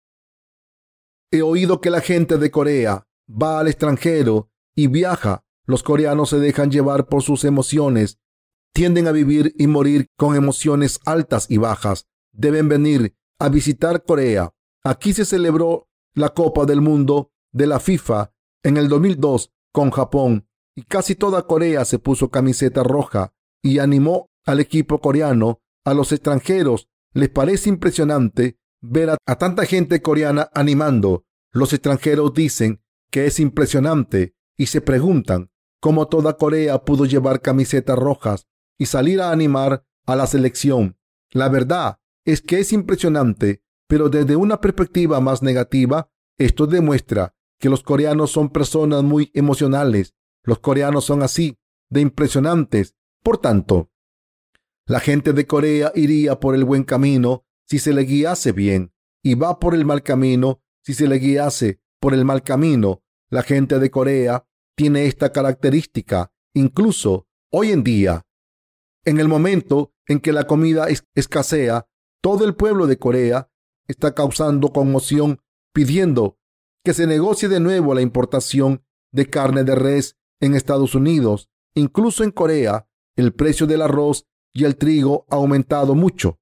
He oído que la gente de Corea va al extranjero y viaja. Los coreanos se dejan llevar por sus emociones. Tienden a vivir y morir con emociones altas y bajas. Deben venir a visitar Corea. Aquí se celebró la Copa del Mundo de la FIFA en el 2002 con Japón y casi toda Corea se puso camiseta roja y animó al equipo coreano. A los extranjeros les parece impresionante ver a, tanta gente coreana animando. Los extranjeros dicen que es impresionante y se preguntan cómo toda Corea pudo llevar camisetas rojas y salir a animar a la selección. La verdad es que es impresionante, pero desde una perspectiva más negativa, esto demuestra que los coreanos son personas muy emocionales. Los coreanos son así, de impresionantes. Por tanto, la gente de Corea iría por el buen camino si se le guiase bien, y va por el mal camino si se le guiase por el mal camino. La gente de Corea tiene esta característica, incluso hoy en día. En el momento en que la comida escasea, todo el pueblo de Corea está causando conmoción pidiendo que se negocie de nuevo la importación de carne de res en Estados Unidos. Incluso en Corea, el precio del arroz y el trigo ha aumentado mucho.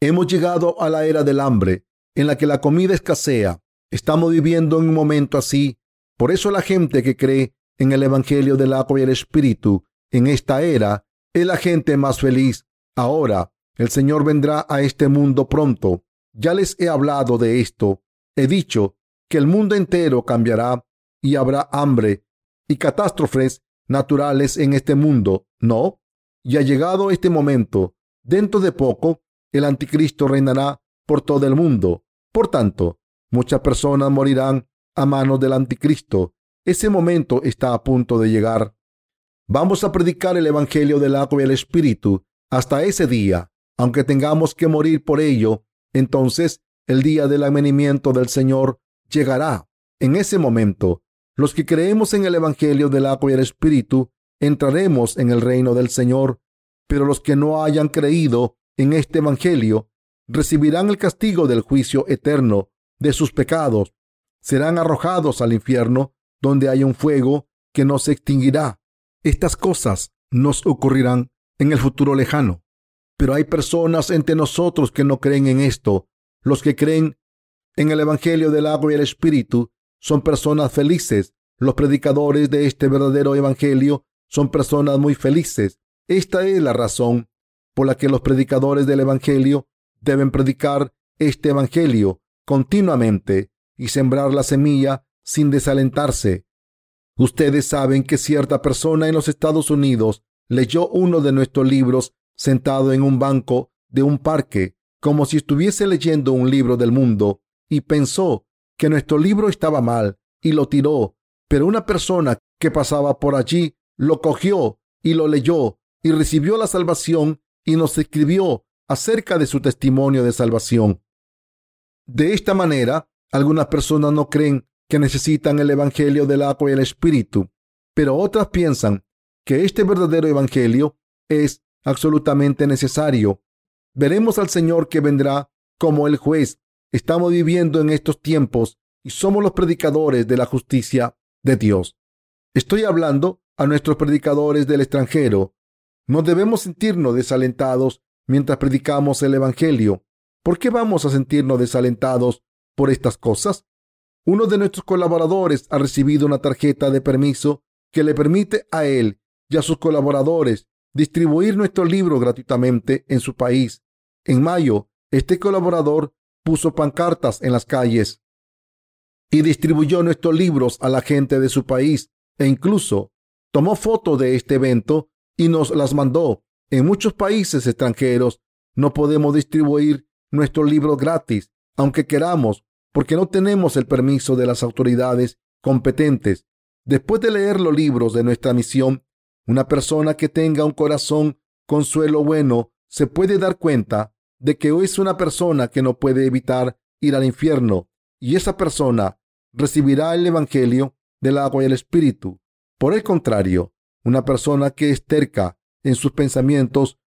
Hemos llegado a la era del hambre, en la que la comida escasea. Estamos viviendo en un momento así. Por eso la gente que cree en el Evangelio del agua y el Espíritu en esta era es la gente más feliz. Ahora, el Señor vendrá a este mundo pronto. Ya les he hablado de esto. He dicho que el mundo entero cambiará y habrá hambre y catástrofes naturales en este mundo. No, y ha llegado este momento. Dentro de poco, el anticristo reinará por todo el mundo. Por tanto, muchas personas morirán a manos del anticristo. Ese momento está a punto de llegar. Vamos a predicar el Evangelio del agua y el Espíritu hasta ese día, aunque tengamos que morir por ello. Entonces, el día del avenimiento del Señor llegará. En ese momento, los que creemos en el Evangelio del agua y el Espíritu entraremos en el reino del Señor, pero los que no hayan creído en este Evangelio recibirán el castigo del juicio eterno de sus pecados. Serán arrojados al infierno, donde hay un fuego que no se extinguirá. Estas cosas nos ocurrirán en el futuro lejano. Pero hay personas entre nosotros que no creen en esto. Los que creen en el Evangelio del agua y el Espíritu son personas felices. Los predicadores de este verdadero Evangelio son personas muy felices. Esta es la razón por la que los predicadores del Evangelio deben predicar este Evangelio continuamente y sembrar la semilla sin desalentarse. Ustedes saben que cierta persona en los Estados Unidos leyó uno de nuestros libros sentado en un banco de un parque, como si estuviese leyendo un libro del mundo y pensó que nuestro libro estaba mal y lo tiró, pero una persona que pasaba por allí lo cogió y lo leyó y recibió la salvación y nos escribió acerca de su testimonio de salvación. De esta manera, algunas personas no creen que necesitan el Evangelio del agua y el Espíritu, pero otras piensan que este verdadero Evangelio es absolutamente necesario. Veremos al Señor que vendrá como el juez Estamos viviendo en estos tiempos y somos los predicadores de la justicia de Dios. Estoy hablando a nuestros predicadores del extranjero. No debemos sentirnos desalentados mientras predicamos el Evangelio. ¿Por qué vamos a sentirnos desalentados por estas cosas? Uno de nuestros colaboradores ha recibido una tarjeta de permiso que le permite a él y a sus colaboradores distribuir nuestro libro gratuitamente en su país. En mayo, este colaborador puso pancartas en las calles y distribuyó nuestros libros a la gente de su país e incluso tomó fotos de este evento y nos las mandó. En muchos países extranjeros no podemos distribuir nuestros libros gratis, aunque queramos, porque no tenemos el permiso de las autoridades competentes. Después de leer los libros de nuestra misión, una persona que tenga un corazón con suelo bueno se puede dar cuenta de que es una persona que no puede evitar ir al infierno y esa persona recibirá el Evangelio del agua y el Espíritu. Por el contrario, una persona que es terca en sus pensamientos,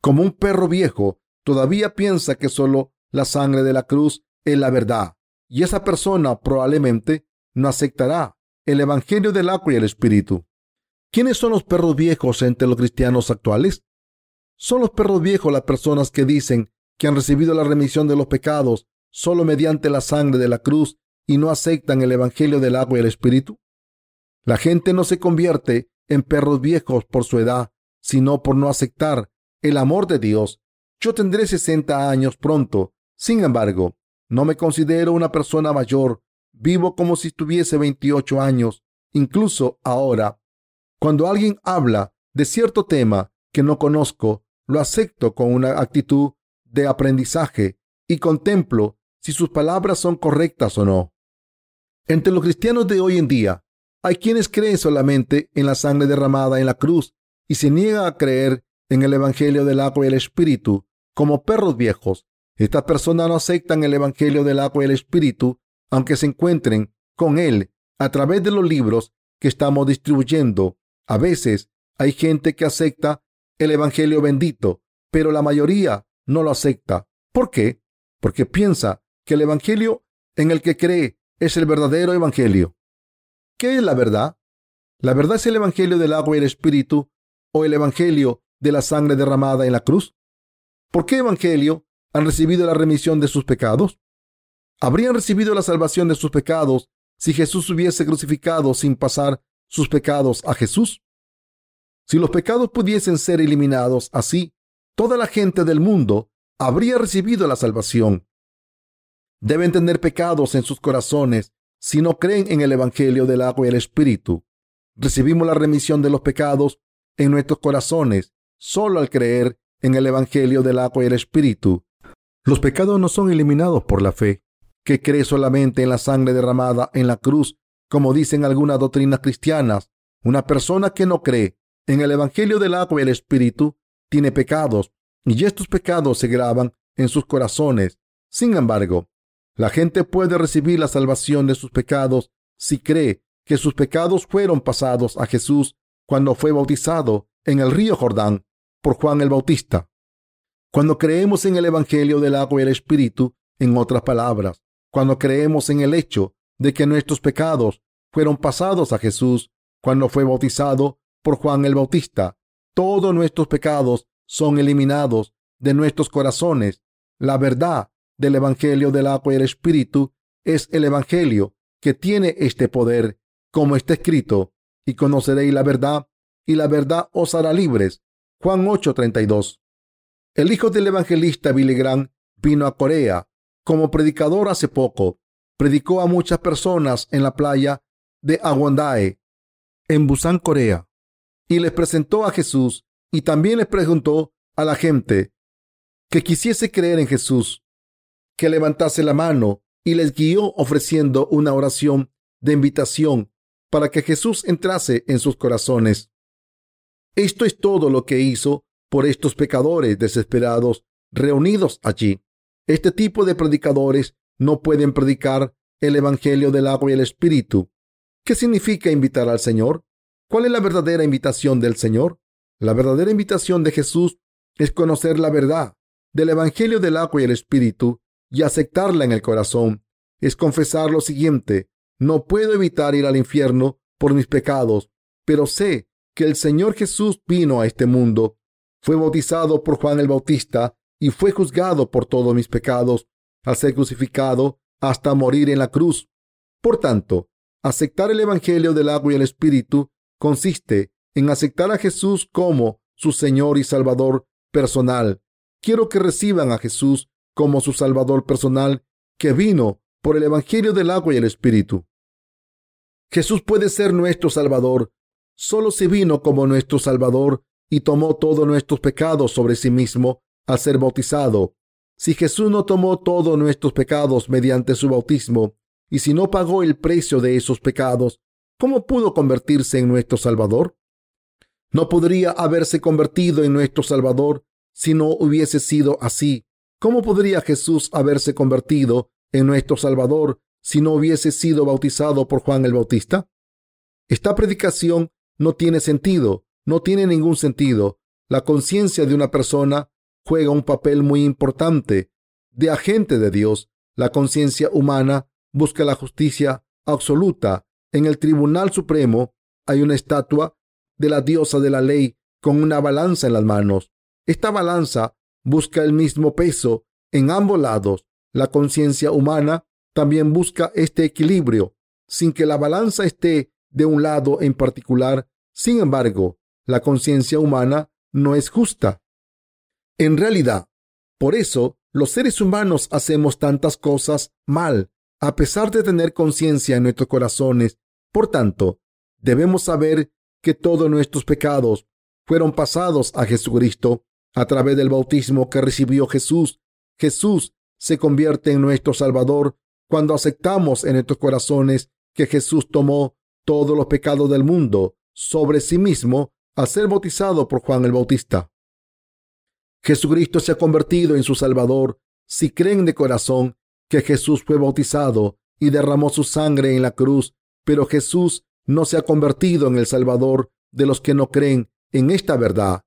como un perro viejo, todavía piensa que solo la sangre de la cruz es la verdad. Y esa persona probablemente no aceptará el Evangelio del agua y el Espíritu. ¿Quiénes son los perros viejos entre los cristianos actuales? Son los perros viejos las personas que dicen que han recibido la remisión de los pecados solo mediante la sangre de la cruz y no aceptan el Evangelio del agua y el Espíritu. La gente no se convierte en perros viejos por su edad, sino por no aceptar el amor de Dios. Yo tendré 60 años pronto. Sin embargo, no me considero una persona mayor. Vivo como si tuviese 28 años. Incluso ahora cuando alguien habla de cierto tema que no conozco, lo acepto con una actitud de aprendizaje y contemplo si sus palabras son correctas o no. Entre los cristianos de hoy en día, hay quienes creen solamente en la sangre derramada en la cruz y se niegan a creer en el Evangelio del agua y el Espíritu como perros viejos. Estas personas no aceptan el Evangelio del agua y el Espíritu, aunque se encuentren con él a través de los libros que estamos distribuyendo a veces hay gente que acepta el Evangelio bendito, pero la mayoría no lo acepta. ¿Por qué? Porque piensa que el Evangelio en el que cree es el verdadero Evangelio. ¿Qué es la verdad? ¿La verdad es el Evangelio del agua y el Espíritu o el Evangelio de la sangre derramada en la cruz? ¿Por qué Evangelio han recibido la remisión de sus pecados? ¿Habrían recibido la salvación de sus pecados si Jesús hubiese crucificado sin pasar sus pecados a Jesús? Si los pecados pudiesen ser eliminados así, toda la gente del mundo habría recibido la salvación. Deben tener pecados en sus corazones si no creen en el Evangelio del agua y el Espíritu. Recibimos la remisión de los pecados en nuestros corazones solo al creer en el Evangelio del agua y el Espíritu. Los pecados no son eliminados por la fe, que cree solamente en la sangre derramada en la cruz como dicen algunas doctrinas cristianas, una persona que no cree en el Evangelio del agua y el Espíritu tiene pecados y estos pecados se graban en sus corazones. Sin embargo, la gente puede recibir la salvación de sus pecados si cree que sus pecados fueron pasados a Jesús cuando fue bautizado en el río Jordán por Juan el Bautista. Cuando creemos en el Evangelio del agua y el Espíritu, en otras palabras, cuando creemos en el hecho de que nuestros pecados fueron pasados a Jesús cuando fue bautizado por Juan el Bautista. Todos nuestros pecados son eliminados de nuestros corazones. La verdad del Evangelio del agua y el Espíritu es el Evangelio que tiene este poder, como está escrito, y conoceréis la verdad, y la verdad os hará libres. Juan 8:32. El hijo del evangelista Billy vino a Corea como predicador hace poco predicó a muchas personas en la playa de Aguandae, en Busan, Corea, y les presentó a Jesús y también les preguntó a la gente que quisiese creer en Jesús, que levantase la mano y les guió ofreciendo una oración de invitación para que Jesús entrase en sus corazones. Esto es todo lo que hizo por estos pecadores desesperados reunidos allí. Este tipo de predicadores no pueden predicar el Evangelio del agua y el Espíritu. ¿Qué significa invitar al Señor? ¿Cuál es la verdadera invitación del Señor? La verdadera invitación de Jesús es conocer la verdad del Evangelio del agua y el Espíritu y aceptarla en el corazón. Es confesar lo siguiente, no puedo evitar ir al infierno por mis pecados, pero sé que el Señor Jesús vino a este mundo, fue bautizado por Juan el Bautista y fue juzgado por todos mis pecados al ser crucificado hasta morir en la cruz. Por tanto, aceptar el Evangelio del agua y el Espíritu consiste en aceptar a Jesús como su Señor y Salvador personal. Quiero que reciban a Jesús como su Salvador personal que vino por el Evangelio del agua y el Espíritu. Jesús puede ser nuestro Salvador solo si vino como nuestro Salvador y tomó todos nuestros pecados sobre sí mismo al ser bautizado si Jesús no tomó todos nuestros pecados mediante su bautismo, y si no pagó el precio de esos pecados, ¿cómo pudo convertirse en nuestro Salvador? No podría haberse convertido en nuestro Salvador si no hubiese sido así. ¿Cómo podría Jesús haberse convertido en nuestro Salvador si no hubiese sido bautizado por Juan el Bautista? Esta predicación no tiene sentido, no tiene ningún sentido. La conciencia de una persona juega un papel muy importante de agente de Dios. La conciencia humana busca la justicia absoluta. En el Tribunal Supremo hay una estatua de la diosa de la ley con una balanza en las manos. Esta balanza busca el mismo peso en ambos lados. La conciencia humana también busca este equilibrio sin que la balanza esté de un lado en particular. Sin embargo, la conciencia humana no es justa. En realidad, por eso los seres humanos hacemos tantas cosas mal, a pesar de tener conciencia en nuestros corazones. Por tanto, debemos saber que todos nuestros pecados fueron pasados a Jesucristo a través del bautismo que recibió Jesús. Jesús se convierte en nuestro Salvador cuando aceptamos en nuestros corazones que Jesús tomó todos los pecados del mundo sobre sí mismo al ser bautizado por Juan el Bautista. Jesucristo se ha convertido en su Salvador si creen de corazón que Jesús fue bautizado y derramó su sangre en la cruz, pero Jesús no se ha convertido en el Salvador de los que no creen en esta verdad.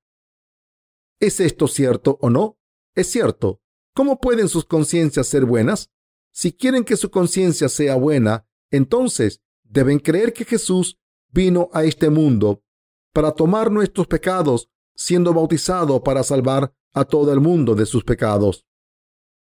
¿Es esto cierto o no? Es cierto. ¿Cómo pueden sus conciencias ser buenas? Si quieren que su conciencia sea buena, entonces deben creer que Jesús vino a este mundo para tomar nuestros pecados, siendo bautizado para salvar a todo el mundo de sus pecados.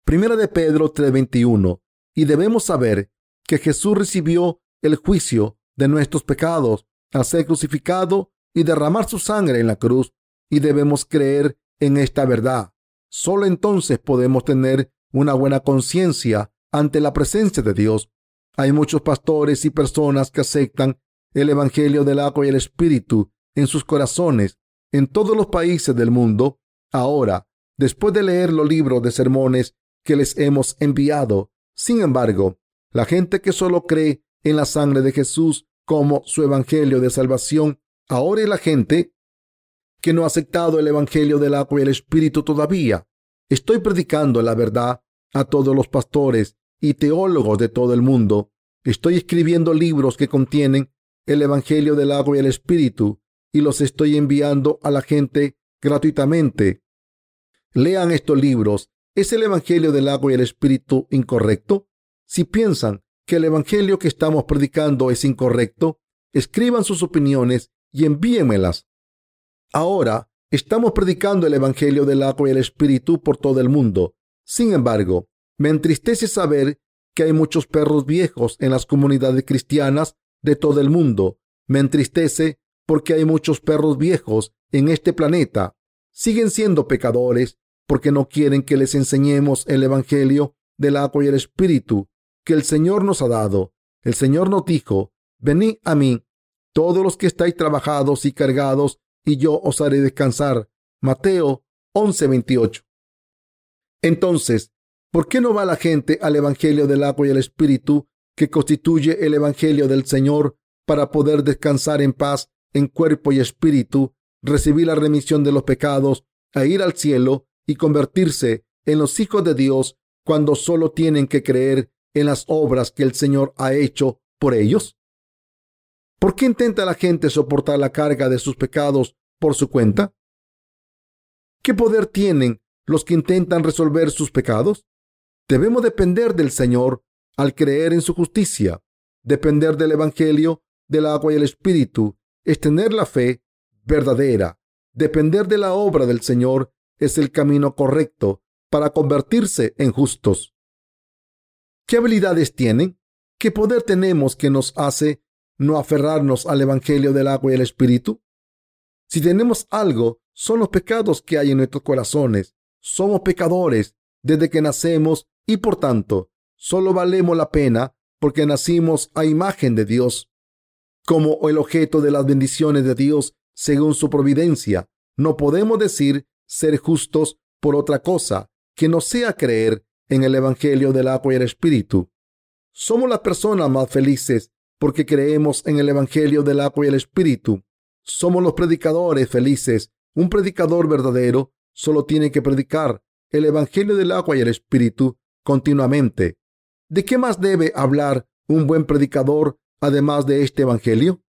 Primera de Pedro 3:21. Y debemos saber que Jesús recibió el juicio de nuestros pecados al ser crucificado y derramar su sangre en la cruz. Y debemos creer en esta verdad. Solo entonces podemos tener una buena conciencia ante la presencia de Dios. Hay muchos pastores y personas que aceptan el Evangelio del agua y el Espíritu en sus corazones en todos los países del mundo. Ahora, después de leer los libros de sermones que les hemos enviado, sin embargo, la gente que solo cree en la sangre de Jesús como su Evangelio de salvación, ahora es la gente que no ha aceptado el Evangelio del agua y el Espíritu todavía. Estoy predicando la verdad a todos los pastores y teólogos de todo el mundo. Estoy escribiendo libros que contienen el Evangelio del agua y el Espíritu y los estoy enviando a la gente gratuitamente. Lean estos libros. ¿Es el Evangelio del agua y el Espíritu incorrecto? Si piensan que el Evangelio que estamos predicando es incorrecto, escriban sus opiniones y envíenmelas. Ahora estamos predicando el Evangelio del agua y el Espíritu por todo el mundo. Sin embargo, me entristece saber que hay muchos perros viejos en las comunidades cristianas de todo el mundo. Me entristece porque hay muchos perros viejos en este planeta. Siguen siendo pecadores porque no quieren que les enseñemos el Evangelio del agua y el Espíritu que el Señor nos ha dado. El Señor nos dijo, venid a mí, todos los que estáis trabajados y cargados, y yo os haré descansar. Mateo 11:28. Entonces, ¿por qué no va la gente al Evangelio del agua y el Espíritu que constituye el Evangelio del Señor para poder descansar en paz en cuerpo y espíritu, recibir la remisión de los pecados, e ir al cielo y convertirse en los hijos de Dios cuando solo tienen que creer en las obras que el Señor ha hecho por ellos? ¿Por qué intenta la gente soportar la carga de sus pecados por su cuenta? ¿Qué poder tienen los que intentan resolver sus pecados? Debemos depender del Señor al creer en su justicia. Depender del Evangelio, del agua y el Espíritu es tener la fe verdadera. Depender de la obra del Señor es el camino correcto para convertirse en justos. ¿Qué habilidades tienen? ¿Qué poder tenemos que nos hace no aferrarnos al Evangelio del agua y el Espíritu? Si tenemos algo, son los pecados que hay en nuestros corazones. Somos pecadores desde que nacemos y por tanto solo valemos la pena porque nacimos a imagen de Dios. Como el objeto de las bendiciones de Dios según su providencia, no podemos decir ser justos por otra cosa que no sea creer en el Evangelio del agua y el Espíritu. Somos las personas más felices porque creemos en el Evangelio del agua y el Espíritu. Somos los predicadores felices. Un predicador verdadero solo tiene que predicar el Evangelio del agua y el Espíritu continuamente. ¿De qué más debe hablar un buen predicador además de este Evangelio?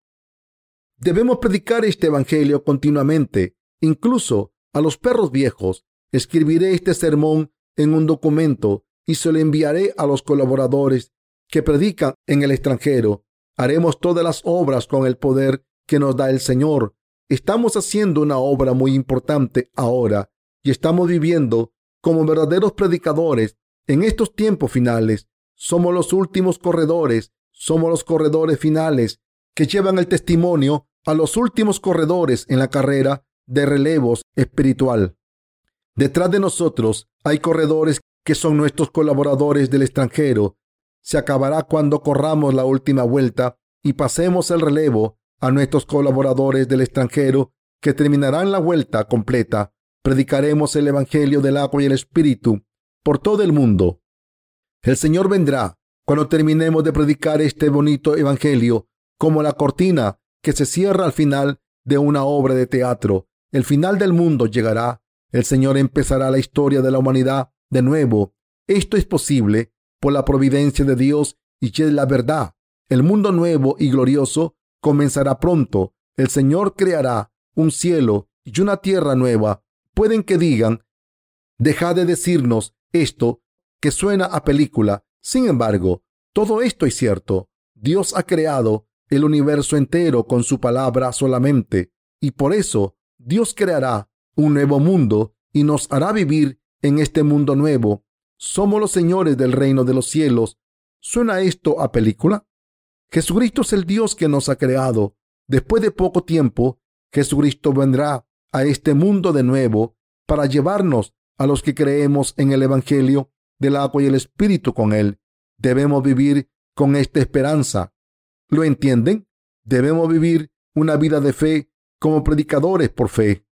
Debemos predicar este Evangelio continuamente, incluso a los perros viejos. Escribiré este sermón en un documento y se lo enviaré a los colaboradores que predican en el extranjero. Haremos todas las obras con el poder que nos da el Señor. Estamos haciendo una obra muy importante ahora y estamos viviendo como verdaderos predicadores en estos tiempos finales. Somos los últimos corredores, somos los corredores finales que llevan el testimonio a los últimos corredores en la carrera de relevos espiritual. Detrás de nosotros hay corredores que son nuestros colaboradores del extranjero. Se acabará cuando corramos la última vuelta y pasemos el relevo a nuestros colaboradores del extranjero que terminarán la vuelta completa. Predicaremos el Evangelio del agua y el Espíritu por todo el mundo. El Señor vendrá cuando terminemos de predicar este bonito Evangelio como la cortina que se cierra al final de una obra de teatro. El final del mundo llegará. El Señor empezará la historia de la humanidad de nuevo. Esto es posible por la providencia de Dios y es la verdad. El mundo nuevo y glorioso comenzará pronto. El Señor creará un cielo y una tierra nueva. Pueden que digan, deja de decirnos esto que suena a película. Sin embargo, todo esto es cierto. Dios ha creado el universo entero con su palabra solamente, y por eso Dios creará un nuevo mundo y nos hará vivir en este mundo nuevo. Somos los señores del reino de los cielos. ¿Suena esto a película? Jesucristo es el Dios que nos ha creado. Después de poco tiempo, Jesucristo vendrá a este mundo de nuevo para llevarnos a los que creemos en el Evangelio del agua y el Espíritu con Él. Debemos vivir con esta esperanza. ¿Lo entienden? Debemos vivir una vida de fe como predicadores por fe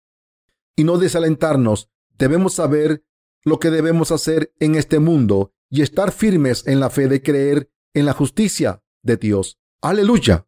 y no desalentarnos. Debemos saber lo que debemos hacer en este mundo y estar firmes en la fe de creer en la justicia de Dios. Aleluya.